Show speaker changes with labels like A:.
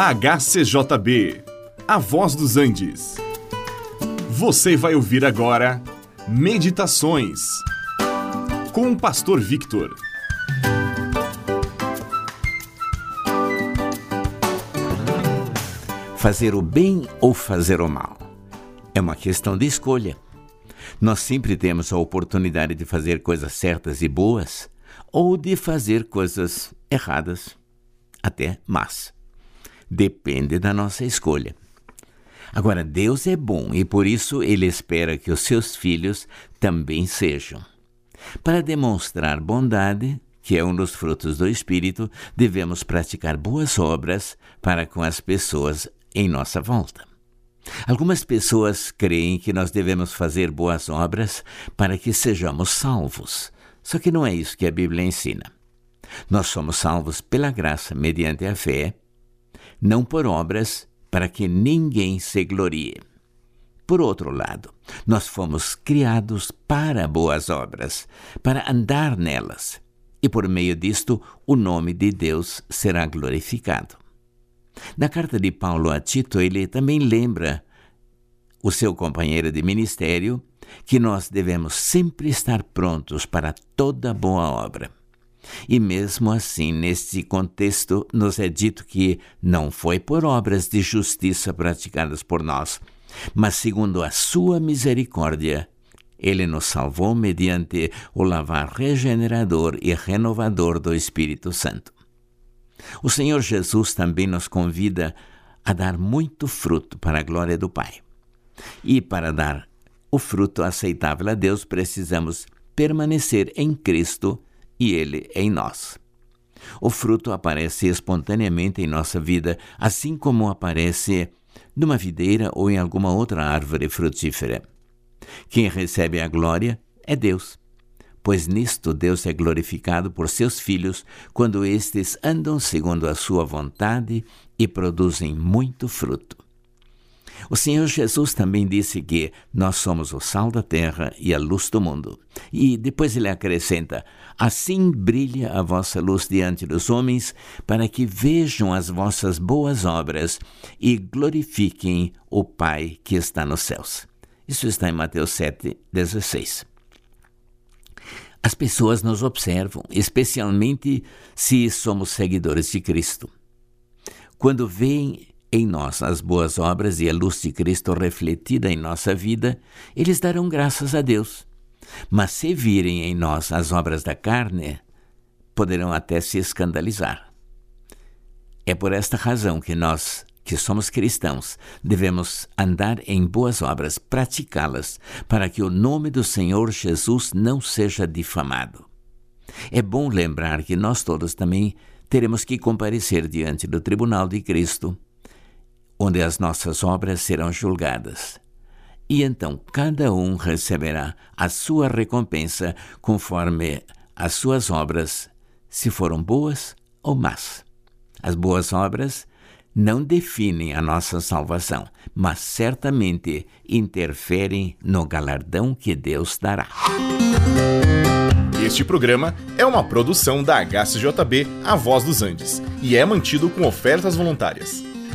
A: HCJB, A Voz dos Andes. Você vai ouvir agora Meditações com o Pastor Victor.
B: Fazer o bem ou fazer o mal é uma questão de escolha. Nós sempre temos a oportunidade de fazer coisas certas e boas ou de fazer coisas erradas, até más. Depende da nossa escolha. Agora, Deus é bom e por isso ele espera que os seus filhos também sejam. Para demonstrar bondade, que é um dos frutos do Espírito, devemos praticar boas obras para com as pessoas em nossa volta. Algumas pessoas creem que nós devemos fazer boas obras para que sejamos salvos. Só que não é isso que a Bíblia ensina. Nós somos salvos pela graça mediante a fé não por obras, para que ninguém se glorie. Por outro lado, nós fomos criados para boas obras, para andar nelas, e por meio disto o nome de Deus será glorificado. Na carta de Paulo a Tito, ele também lembra o seu companheiro de ministério que nós devemos sempre estar prontos para toda boa obra. E mesmo assim, neste contexto, nos é dito que não foi por obras de justiça praticadas por nós, mas segundo a sua misericórdia, ele nos salvou mediante o lavar regenerador e renovador do Espírito Santo. O Senhor Jesus também nos convida a dar muito fruto para a glória do Pai. E para dar o fruto aceitável a Deus, precisamos permanecer em Cristo e Ele em nós. O fruto aparece espontaneamente em nossa vida, assim como aparece numa videira ou em alguma outra árvore frutífera. Quem recebe a glória é Deus, pois nisto Deus é glorificado por seus filhos quando estes andam segundo a sua vontade e produzem muito fruto. O Senhor Jesus também disse que nós somos o sal da terra e a luz do mundo. E depois ele acrescenta: Assim brilha a vossa luz diante dos homens, para que vejam as vossas boas obras e glorifiquem o Pai que está nos céus. Isso está em Mateus 7, 16. As pessoas nos observam, especialmente se somos seguidores de Cristo. Quando veem em nós as boas obras e a luz de Cristo refletida em nossa vida, eles darão graças a Deus. Mas se virem em nós as obras da carne, poderão até se escandalizar. É por esta razão que nós, que somos cristãos, devemos andar em boas obras, praticá-las, para que o nome do Senhor Jesus não seja difamado. É bom lembrar que nós todos também teremos que comparecer diante do tribunal de Cristo onde as nossas obras serão julgadas. E então cada um receberá a sua recompensa conforme as suas obras, se foram boas ou más. As boas obras não definem a nossa salvação, mas certamente interferem no galardão que Deus dará.
A: Este programa é uma produção da HCJB A Voz dos Andes e é mantido com ofertas voluntárias.